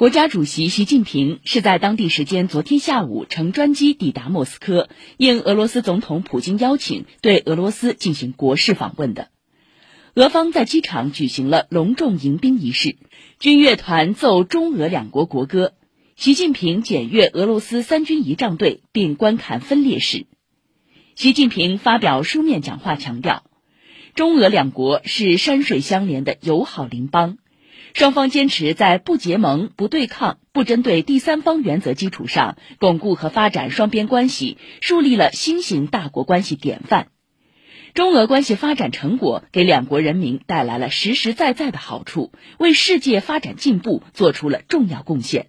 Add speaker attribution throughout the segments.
Speaker 1: 国家主席习近平是在当地时间昨天下午乘专机抵达莫斯科，应俄罗斯总统普京邀请，对俄罗斯进行国事访问的。俄方在机场举行了隆重迎宾仪式，军乐团奏中俄两国国歌，习近平检阅俄罗斯三军仪仗队，并观看分列式。习近平发表书面讲话，强调，中俄两国是山水相连的友好邻邦。双方坚持在不结盟、不对抗、不针对第三方原则基础上巩固和发展双边关系，树立了新型大国关系典范。中俄关系发展成果给两国人民带来了实实在在的好处，为世界发展进步做出了重要贡献。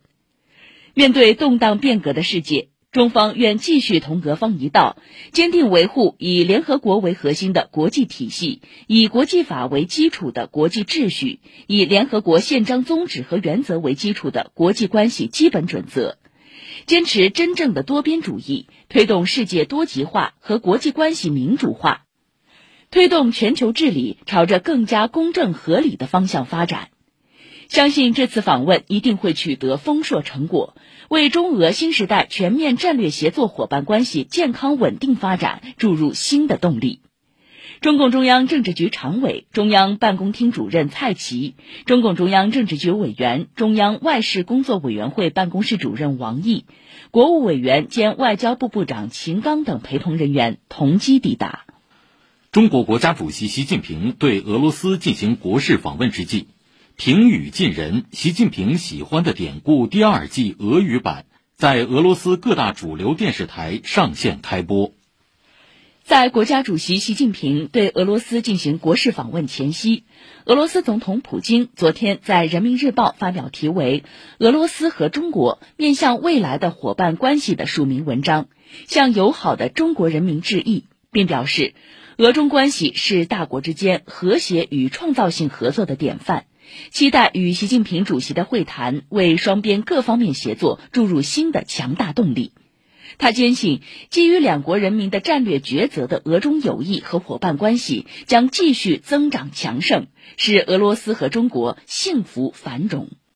Speaker 1: 面对动荡变革的世界。中方愿继续同俄方一道，坚定维护以联合国为核心的国际体系，以国际法为基础的国际秩序，以联合国宪章宗旨和原则为基础的国际关系基本准则，坚持真正的多边主义，推动世界多极化和国际关系民主化，推动全球治理朝着更加公正合理的方向发展。相信这次访问一定会取得丰硕成果，为中俄新时代全面战略协作伙伴关系健康稳定发展注入新的动力。中共中央政治局常委、中央办公厅主任蔡奇，中共中央政治局委员、中央外事工作委员会办公室主任王毅，国务委员兼外交部部长秦刚等陪同人员同机抵达。
Speaker 2: 中国国家主席习近平对俄罗斯进行国事访问之际。平语近人，习近平喜欢的典故第二季俄语版在俄罗斯各大主流电视台上线开播。
Speaker 1: 在国家主席习近平对俄罗斯进行国事访问前夕，俄罗斯总统普京昨天在《人民日报》发表题为《俄罗斯和中国面向未来的伙伴关系》的署名文章，向友好的中国人民致意，并表示，俄中关系是大国之间和谐与创造性合作的典范。期待与习近平主席的会谈为双边各方面协作注入新的强大动力。他坚信，基于两国人民的战略抉择的俄中友谊和伙伴关系将继续增长强盛，使俄罗斯和中国幸福繁荣。